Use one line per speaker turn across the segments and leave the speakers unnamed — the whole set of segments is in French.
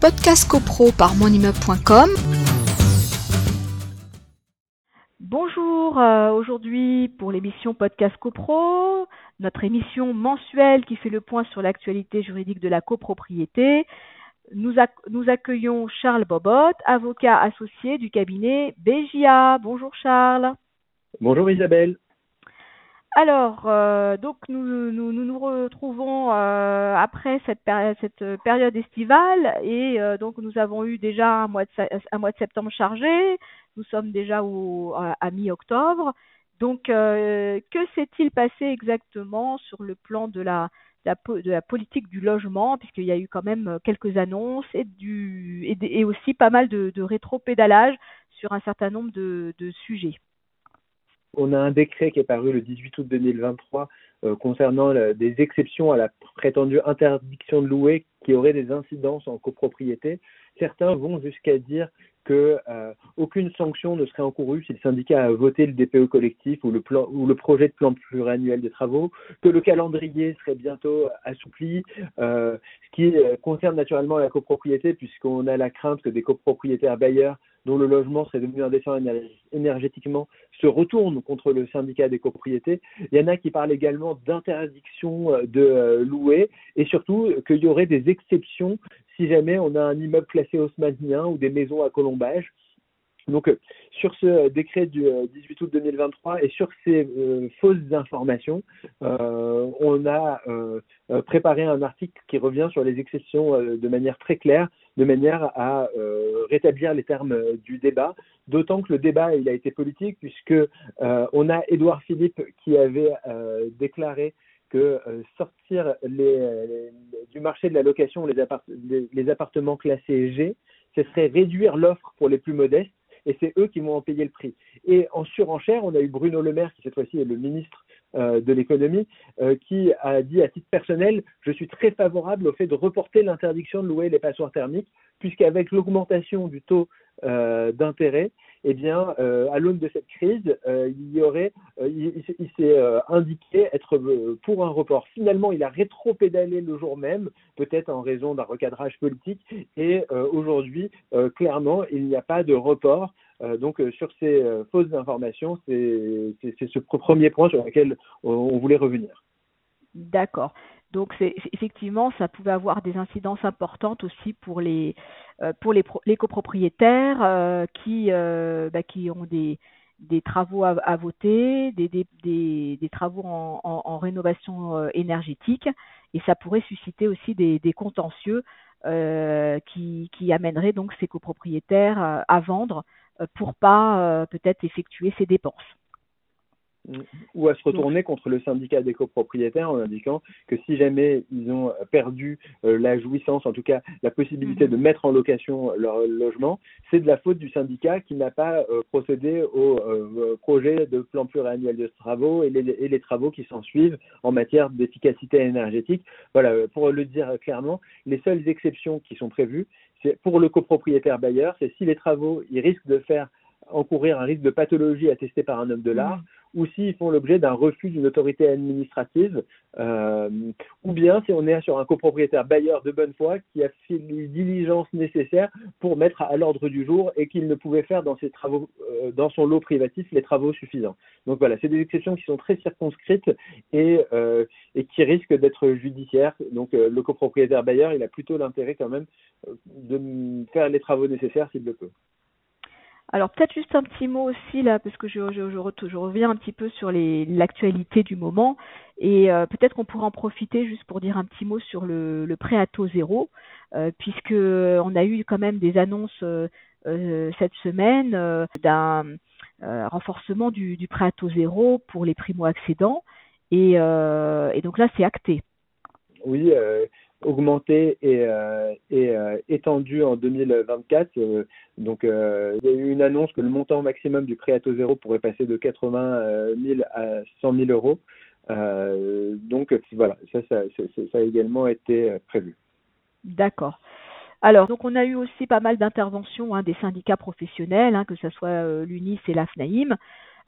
Podcast CoPro par monimmeuble.com.
Bonjour, euh, aujourd'hui pour l'émission Podcast CoPro, notre émission mensuelle qui fait le point sur l'actualité juridique de la copropriété. Nous, nous accueillons Charles Bobot, avocat associé du cabinet BJA. Bonjour Charles.
Bonjour Isabelle.
Alors, euh, donc nous, nous, nous retrouvons euh, après cette, cette période estivale et euh, donc nous avons eu déjà un mois de, septembre chargé. Nous sommes déjà au, à, mi-octobre. Donc, que s'est-il passé exactement sur le plan de la, de la, politique du logement, puisqu'il y a eu quand même quelques annonces et, du, et, aussi pas mal de, de rétro-pédalage sur un certain nombre de, de sujets.
On a un décret qui est paru le 18 août 2023 euh, concernant des exceptions à la prétendue interdiction de louer qui auraient des incidences en copropriété. Certains vont jusqu'à dire que euh, aucune sanction ne serait encourue si le syndicat a voté le DPE collectif ou le, plan, ou le projet de plan pluriannuel des travaux, que le calendrier serait bientôt assoupli, euh, ce qui concerne naturellement la copropriété puisqu'on a la crainte que des copropriétaires bailleurs dont le logement serait devenu indécent énergétiquement se retournent contre le syndicat des copropriétés. Il y en a qui parlent également d'interdiction euh, de euh, louer et surtout qu'il y aurait des exceptions si jamais on a un immeuble classé haussmannien ou des maisons à colombage. Donc, euh, sur ce décret du 18 août 2023 et sur ces fausses informations, on a préparé un article qui revient sur les exceptions de manière très claire de manière à euh, rétablir les termes euh, du débat, d'autant que le débat il a été politique puisque euh, on a Édouard Philippe qui avait déclaré que sortir les, du marché de la location les, les, appartements classés G, ce serait réduire l'offre pour les plus modestes et c'est eux qui vont en payer le prix. Et en surenchère, on a eu Bruno Le Maire qui cette fois-ci est le ministre euh, de l'économie, euh, qui a dit à titre personnel, je suis très favorable au fait de reporter l'interdiction de louer les passoires thermiques, puisqu'avec l'augmentation du taux euh, d'intérêt, eh bien, à l'aune de cette crise, il y aurait, il, s'est indiqué être pour un report. Finalement, il a rétro-pédalé le jour même, peut-être en raison d'un recadrage politique, et aujourd'hui, clairement, il n'y a pas de report. Euh, donc euh, sur ces euh, fausses informations, c'est ce premier point sur lequel on voulait revenir.
D'accord. Donc c'est effectivement, ça pouvait avoir des incidences importantes aussi pour les pour les, les copropriétaires qui bah, qui ont des des travaux à, à voter, des, des, des, travaux en, en, rénovation énergétique, et ça pourrait susciter aussi des, des contentieux qui, qui amèneraient donc ces copropriétaires à vendre euh, pour pas euh, peut-être effectuer ses dépenses
ou à se retourner contre le syndicat des copropriétaires en indiquant que si jamais ils ont perdu euh, la jouissance, en tout cas la possibilité mhm. de mettre en location leur logement, c'est de la faute du syndicat qui n'a pas procédé au projet de plan pluriannuel de travaux et les, et les travaux qui s'en suivent en matière d'efficacité énergétique. Voilà, pour le dire clairement, les seules exceptions qui sont prévues, c'est pour le copropriétaire bailleur, c'est si les travaux, ils risquent de faire encourir un risque de pathologie attesté par un homme de l'art, mmh. ou s'ils font l'objet d'un refus d'une autorité administrative, euh, ou bien si on est sur un copropriétaire bailleur de bonne foi qui a fait les diligences nécessaires pour mettre à l'ordre du jour et qu'il ne pouvait faire dans ses travaux, euh, dans son lot privatif les travaux suffisants. Donc voilà, c'est des exceptions qui sont très circonscrites et, euh, et qui risquent d'être judiciaires. Donc le copropriétaire bailleur, il a plutôt l'intérêt quand même de faire les travaux nécessaires s'il le peut.
Alors peut-être juste un petit mot aussi là, parce que je, reviens un petit peu sur l'actualité du moment, et euh, peut-être qu'on pourrait en profiter juste pour dire un petit mot sur le, le prêt à taux zéro, euh, puisque on a eu quand même des annonces euh, cette semaine d'un renforcement du, du, prêt à taux zéro pour les primo-accédants, et, et donc là c'est acté.
Oui, augmenté et, euh, euh, étendu en 2024. Euh, donc, il y a eu une annonce que le montant maximum du prêt à taux zéro pourrait passer de 80 000 à 100 000 euros. donc, voilà, ça, a également été prévu.
D'accord. Alors, donc on a eu aussi pas mal d'interventions hein, des syndicats professionnels, hein, que ce soit l'UNIS et l'AFNAIM.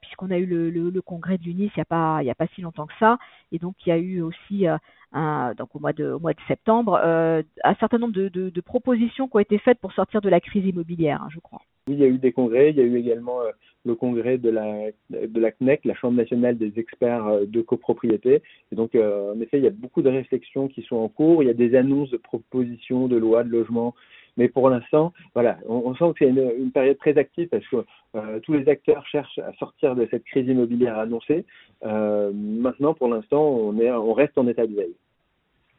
Puisqu'on a eu le, congrès de l'UNIS il n'y a pas si longtemps que ça, et donc il y a eu aussi un, donc au mois de septembre un certain nombre de, propositions qui ont été faites pour sortir de la crise immobilière, hein, je crois.
Oui, il y a eu des congrès, il y a eu également le congrès de la, de la CNEC, la Chambre nationale des experts de copropriété. Et donc, en effet, il y a beaucoup de réflexions qui sont en cours. Il y a des annonces de propositions de loi de logement mais pour l'instant, voilà, on, sent que c'est une, période très active parce que euh, tous les acteurs cherchent à sortir de cette crise immobilière annoncée. Euh, maintenant, pour l'instant, on, est, on reste en état de veille.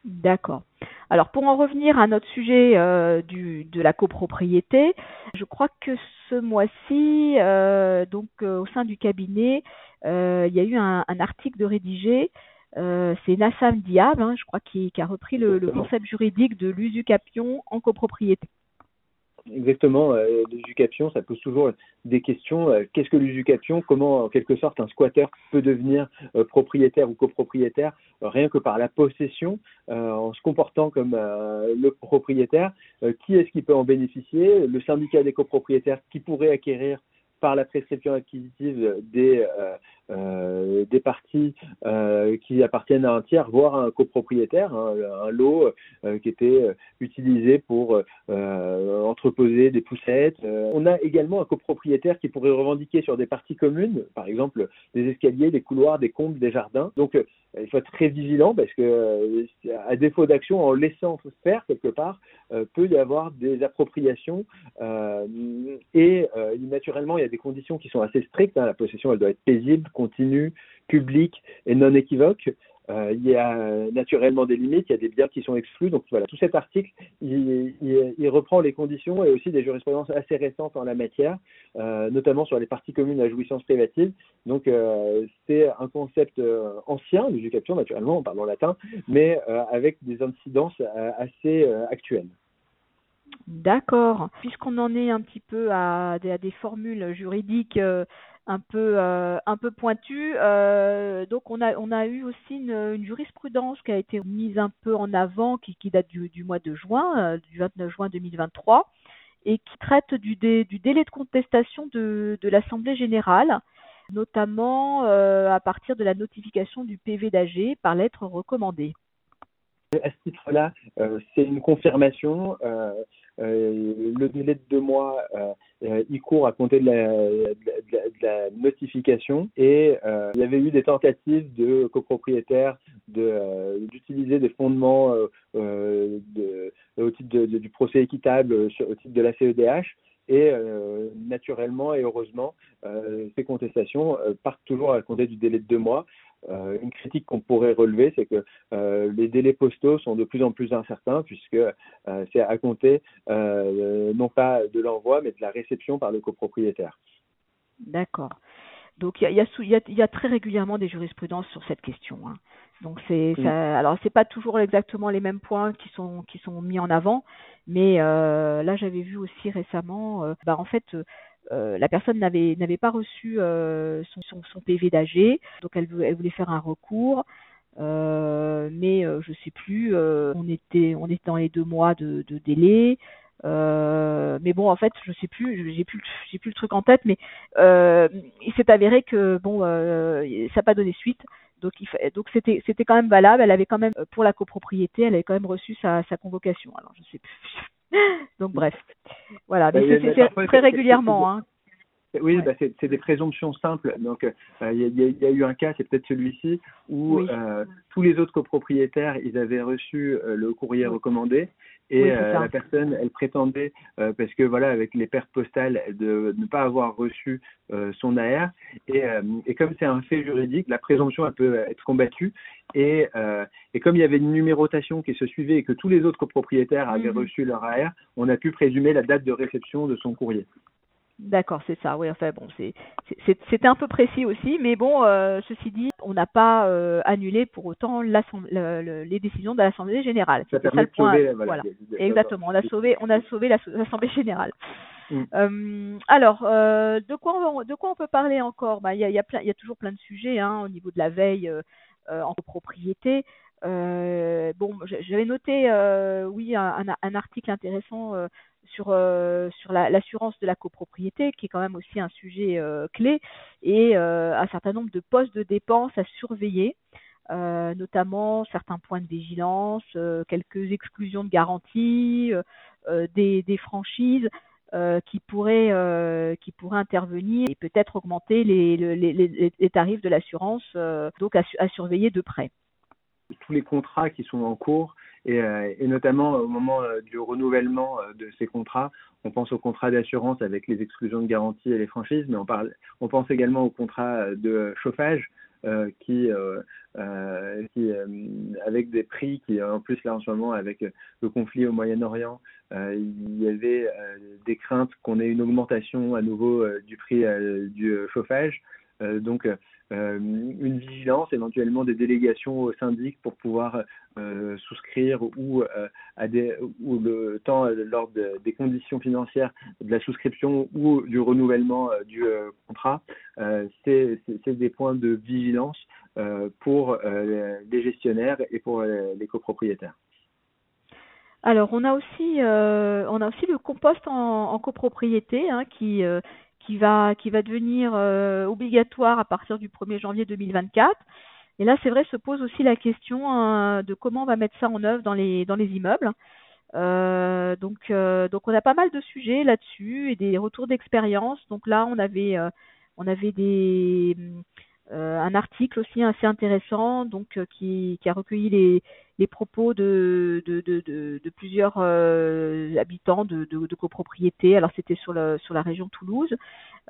D'accord. Alors pour en revenir à notre sujet euh, de la copropriété, je crois que ce mois-ci, donc au sein du cabinet, il y a eu un, un article de rédigé euh, c'est Nassam Diab, hein, je crois, qui, a repris le, concept juridique de l'usucapion en copropriété.
Exactement, euh, l'usucapion, ça pose toujours des questions. Euh, qu'est-ce que l'usucapion Comment, en quelque sorte, un squatter peut devenir propriétaire ou copropriétaire rien que par la possession, en se comportant comme le propriétaire Qui est-ce qui peut en bénéficier Le syndicat des copropriétaires qui pourrait acquérir par la prescription acquisitive des, euh, euh, des parties euh, qui appartiennent à un tiers, voire à un copropriétaire, hein, un lot qui était utilisé pour entreposer des poussettes. on a également un copropriétaire qui pourrait revendiquer sur des parties communes, par exemple des escaliers, des couloirs, des combles, des jardins. Donc il faut être très vigilant parce que à défaut d'action, en laissant faire quelque part, peut y avoir des appropriations et naturellement il y a des conditions qui sont assez strictes. Hein. La possession, elle doit être paisible, continue, publique et non équivoque. Euh, il y a naturellement des limites, il y a des biens qui sont exclus. Donc voilà, tout cet article, il, reprend les conditions et aussi des jurisprudences assez récentes en la matière, euh, notamment sur les parties communes à jouissance privative. Donc euh, c'est un concept ancien, l'usucapion naturellement, on parle latin, mais avec des incidences assez actuelles.
D'accord. Puisqu'on en est un petit peu à, des formules juridiques un peu euh, un peu pointues, euh, donc on a on a eu aussi une, jurisprudence qui a été mise un peu en avant, qui, date du, mois de juin, du 29 juin 2023, et qui traite du, du délai de contestation de, de l'Assemblée générale, notamment à partir de la notification du PV d'AG par lettre recommandée.
À ce titre-là, c'est une confirmation. Euh, le délai de deux mois, euh, euh, il court à compter de la, notification et il y avait eu des tentatives de copropriétaires d'utiliser des fondements au titre du procès équitable au titre de la CEDH et naturellement et heureusement, ces contestations partent toujours à compter du délai de deux mois. Euh, une critique qu'on pourrait relever, c'est que euh, les délais postaux sont de plus en plus incertains puisque euh, c'est à compter non pas de l'envoi mais de la réception par le copropriétaire.
D'accord. Donc il y a, y, a, y a, très régulièrement des jurisprudences sur cette question. Hein. Donc c'est alors c'est pas toujours exactement les mêmes points qui sont qui sont mis en avant, mais là j'avais vu aussi récemment, bah, en fait euh, la personne n'avait n'avait pas reçu euh, son, son, PV d'AG, donc elle, elle, voulait faire un recours. Euh, mais je sais plus, on était on était dans les deux mois de, de délai. mais bon, en fait, je sais plus, j'ai plus, j'ai plus le truc en tête, mais il s'est avéré que bon, ça n'a pas donné suite. Donc, il donc c'était, c'était quand même valable. Elle avait quand même, pour la copropriété, elle avait quand même reçu sa, sa convocation. Alors, je sais plus. Donc bref, voilà, mais c'est très régulièrement. Hein.
Oui, bah c'est des présomptions simples. Donc, euh, il y, a eu un cas, c'est peut-être celui-ci, où euh, tous les autres copropriétaires, ils avaient reçu euh, le courrier recommandé et la personne, elle prétendait, parce que voilà, avec les pertes postales, de ne pas avoir reçu son AR. Et, et comme c'est un fait juridique, la présomption, elle peut être combattue. Et, et comme il y avait une numérotation qui se suivait et que tous les autres copropriétaires avaient mhm. reçu leur AR, on a pu présumer la date de réception de son courrier.
D'accord, c'est ça. Oui, enfin bon, c'est c'était un peu précis aussi, mais bon, euh, ceci dit, on n'a pas euh, annulé pour autant les décisions de l'Assemblée générale.
C'était ça le point.
voilà, exactement. On a sauvé, on a sauvé l'Assemblée générale. Mm. Euh, alors, de quoi on, de quoi on peut parler encore? Bah, il y a, y a il y a toujours plein de sujets hein, au niveau de la veille en propriété. bon, j'avais noté, oui, un, un, article intéressant sur sur l'assurance de la copropriété, qui est quand même aussi un sujet clé, et un certain nombre de postes de dépenses à surveiller. notamment certains points de vigilance, quelques exclusions de garantie, des, franchises. Euh, qui euh, pourrait intervenir et peut-être augmenter les, tarifs de l'assurance euh, donc à, surveiller de près.
Tous les contrats qui sont en cours et, et notamment au moment du renouvellement de ces contrats, on pense aux contrats d'assurance avec les exclusions de garantie et les franchises, mais on, parle, on pense également aux contrats de chauffage euh, qui, euh, euh, qui avec des prix qui, en plus là en ce moment avec le conflit au Moyen-Orient, il y avait des craintes qu'on ait une augmentation à nouveau du prix du chauffage. donc euh, une vigilance, éventuellement des délégations au syndic pour pouvoir euh, souscrire ou, euh, ou le temps lors des conditions financières de la souscription ou du renouvellement du contrat. C'est des points de vigilance pour les gestionnaires et pour les copropriétaires.
Alors on a aussi on a aussi le compost en, copropriété hein, qui qui va, qui va devenir euh, obligatoire à partir du 1er janvier 2024. Et là, c'est vrai, se pose aussi la question hein, de comment on va mettre ça en œuvre dans les, dans les immeubles. Euh, donc, euh, donc, on a pas mal de sujets là-dessus et des retours d'expérience. Donc là, on avait, on avait des, un article aussi assez intéressant, donc qui, qui a recueilli les, les propos de, de, de, de, plusieurs euh, habitants de, copropriétés. Alors c'était sur, le, sur la région Toulouse.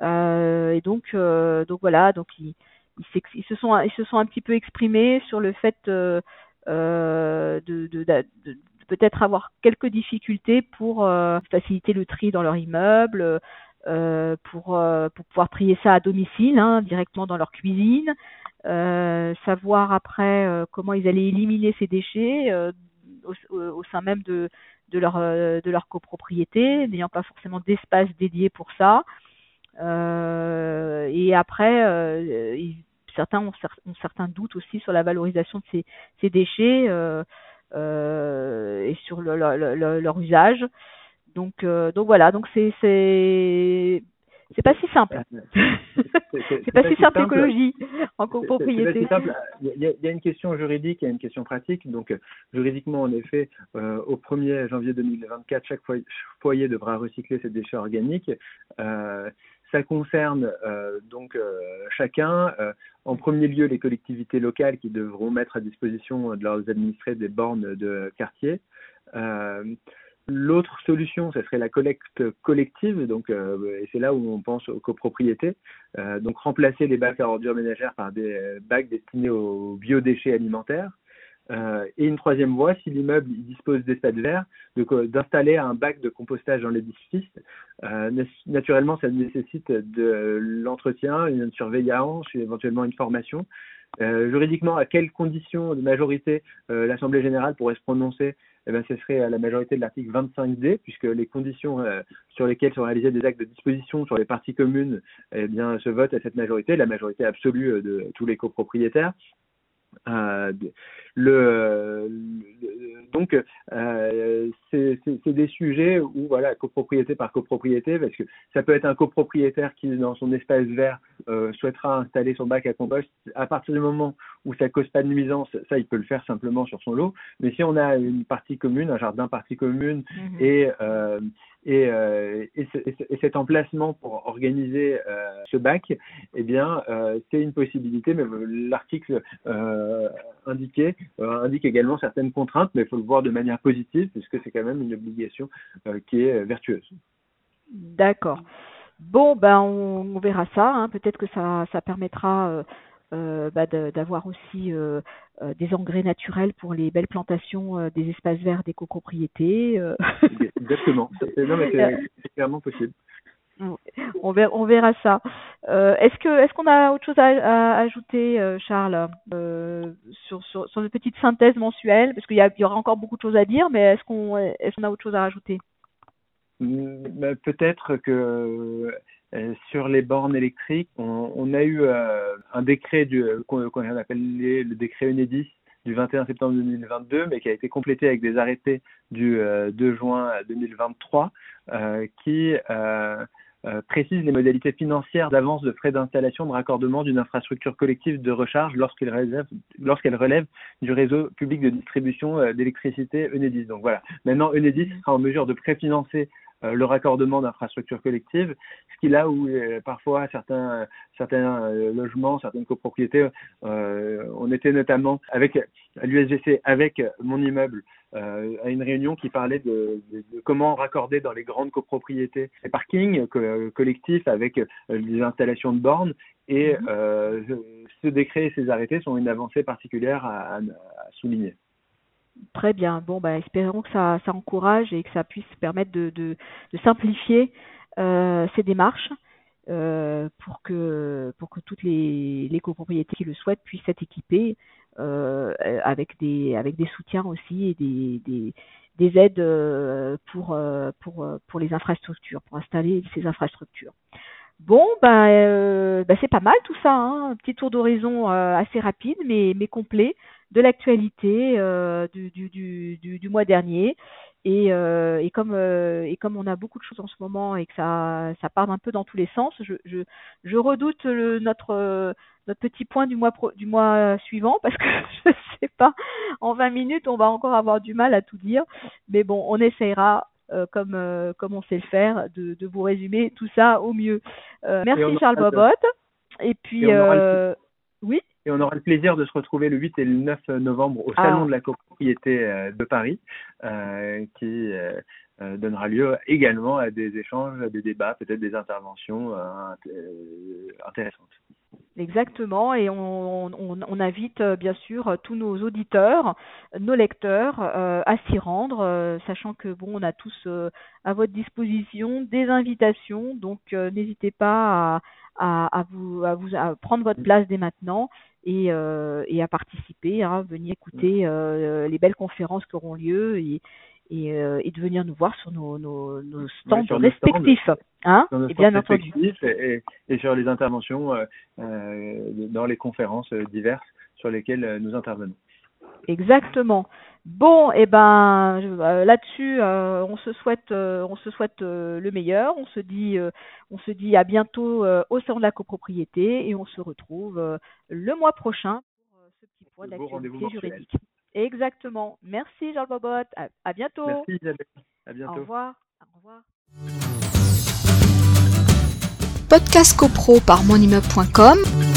Euh, et donc, euh, donc voilà, donc ils, ils, se sont, ils se sont un petit peu exprimés sur le fait de, peut-être avoir quelques difficultés pour faciliter le tri dans leur immeuble. Pour, pour pouvoir trier ça à domicile, hein, directement dans leur cuisine, euh, savoir après euh, comment ils allaient éliminer ces déchets euh, au, sein même de, de, leur, de leur copropriété, n'ayant pas forcément d'espace dédié pour ça. et après, certains ont, certains doutes aussi sur la valorisation de ces, ces déchets et sur leur usage. Donc, donc voilà, donc c'est c'est pas si simple. c'est pas, si simple l'écologie en copropriété.
Il y, a, une question juridique et une question pratique. Donc, euh, juridiquement, en effet, euh, au 1er janvier 2024, chaque foyer devra recycler ses déchets organiques. Euh, ça concerne donc chacun. en premier lieu, les collectivités locales qui devront mettre à disposition de leurs administrés des bornes de quartier. L'autre solution, ce serait la collecte collective, donc euh, et c'est là où on pense aux copropriétés. Euh, donc remplacer les bacs à ordures ménagères par des bacs destinés aux biodéchets alimentaires. Euh, et une troisième voie, si l'immeuble dispose d'espace vert, d'installer un bac de compostage dans l'édifice. naturellement, ça nécessite de l'entretien, une surveillance, éventuellement une formation. juridiquement, à quelles conditions de majorité l'Assemblée générale pourrait se prononcer eh ben, ce serait à la majorité de l'article 25D, puisque les conditions euh, sur lesquelles sont réalisés des actes de disposition sur les parties communes eh bien, se votent à cette majorité, la majorité absolue euh, de tous les copropriétaires. Euh, le, donc euh, c'est des sujets où voilà copropriété par copropriété parce que ça peut être un copropriétaire qui dans son espace vert euh, souhaitera installer son bac à compost. À partir du moment où ça cause pas de nuisance ça il peut le faire simplement sur son lot. Mais si on a une partie commune un jardin partie commune mmh et euh, et, euh, et, et, cet emplacement pour organiser euh, ce bac, eh bien, euh, c'est une possibilité, mais l'article indiqué indique également certaines contraintes, mais il faut le voir de manière positive, puisque c'est quand même une obligation qui est vertueuse.
D'accord. Bon, ben on, verra ça. Hein. Peut-être que ça, ça permettra euh, bah, d'avoir aussi euh, euh, des engrais naturels pour les belles plantations des espaces verts des copropriétés.
Exactement. c'est clairement possible.
On verra, on verra ça. est-ce que est-ce qu'on a autre chose à, ajouter, Charles, sur, sur, une petite synthèse mensuelle Parce qu'il y, aura encore beaucoup de choses à dire, mais est-ce qu'on qu'on a autre chose à rajouter?
Hmm, bah, Peut-être que euh, sur les bornes électriques, on, a eu euh, un décret qu'on appelle le décret Enedis du 21 septembre 2022, mais qui a été complété avec des arrêtés du 2 juin 2023 qui précise les modalités financières d'avance de frais d'installation de raccordement d'une infrastructure collective de recharge lorsqu'elle relève, lorsqu'elle relève du réseau public de distribution d'électricité Enedis. Donc voilà, maintenant Enedis sera en mesure de préfinancer euh, le raccordement d'infrastructures collectives, ce qui là où euh, parfois certains, certains euh, logements, certaines copropriétés, on était notamment avec à l'USGC, avec mon immeuble, à une réunion qui parlait de, comment raccorder dans les grandes copropriétés les parkings collectifs avec des installations de bornes. Et mhm. ce décret et ces arrêtés sont une avancée particulière à souligner.
Très bien. Bon, bah, espérons que ça, encourage et que ça puisse permettre de, simplifier euh, ces démarches euh, pour que pour que toutes les, copropriétés qui le souhaitent puissent être équipées euh, avec des avec des soutiens aussi et des, des, des aides pour pour pour les infrastructures pour installer ces infrastructures. Bon, bah, bah c'est pas mal tout ça, hein. un petit tour d'horizon assez rapide mais mais complet de l'actualité euh, du, du, du, du, mois dernier. Et, euh, et, comme, euh, et comme on a beaucoup de choses en ce moment et que ça, ça part un peu dans tous les sens, je, je, je redoute le, notre, notre petit point du mois, pro, du mois suivant parce que je sais pas, en 20 minutes, on va encore avoir du mal à tout dire. Mais bon, on essayera euh, comme, euh, comme on sait le faire, de, de, vous résumer tout ça au mieux. Euh, merci Charles Bobot. Et puis, oui.
Et on aura le plaisir de se retrouver le 8 et le 9 novembre au Salon ah. de la copropriété euh, de Paris, euh, qui euh, donnera lieu également à des échanges, à des débats, peut-être des interventions intéressantes.
Exactement, et on, on, on, invite bien sûr tous nos auditeurs, nos lecteurs à s'y rendre, sachant que bon, on a tous à votre disposition des invitations, donc n'hésitez pas à, à, vous, à vous à prendre votre place dès maintenant et, euh, et à participer, hein, venir écouter euh, les belles conférences qui auront lieu et, et, euh, et de venir nous voir sur nos, nos, nos stands respectifs. hein,
et bien entendu. Et, et, sur les interventions dans les conférences diverses sur lesquelles nous intervenons.
Exactement. Bon, et eh ben euh, là-dessus, euh, on se souhaite, euh, on se souhaite le meilleur. On se dit, on se dit à bientôt au sein de la copropriété et on se retrouve le mois prochain pour ce petit point d'actualité juridique. Exactement. Merci Jean Bobot. À, à bientôt.
Merci Isabelle. À bientôt.
Au revoir. Au revoir.
Podcast CoPro par monimmeuble.com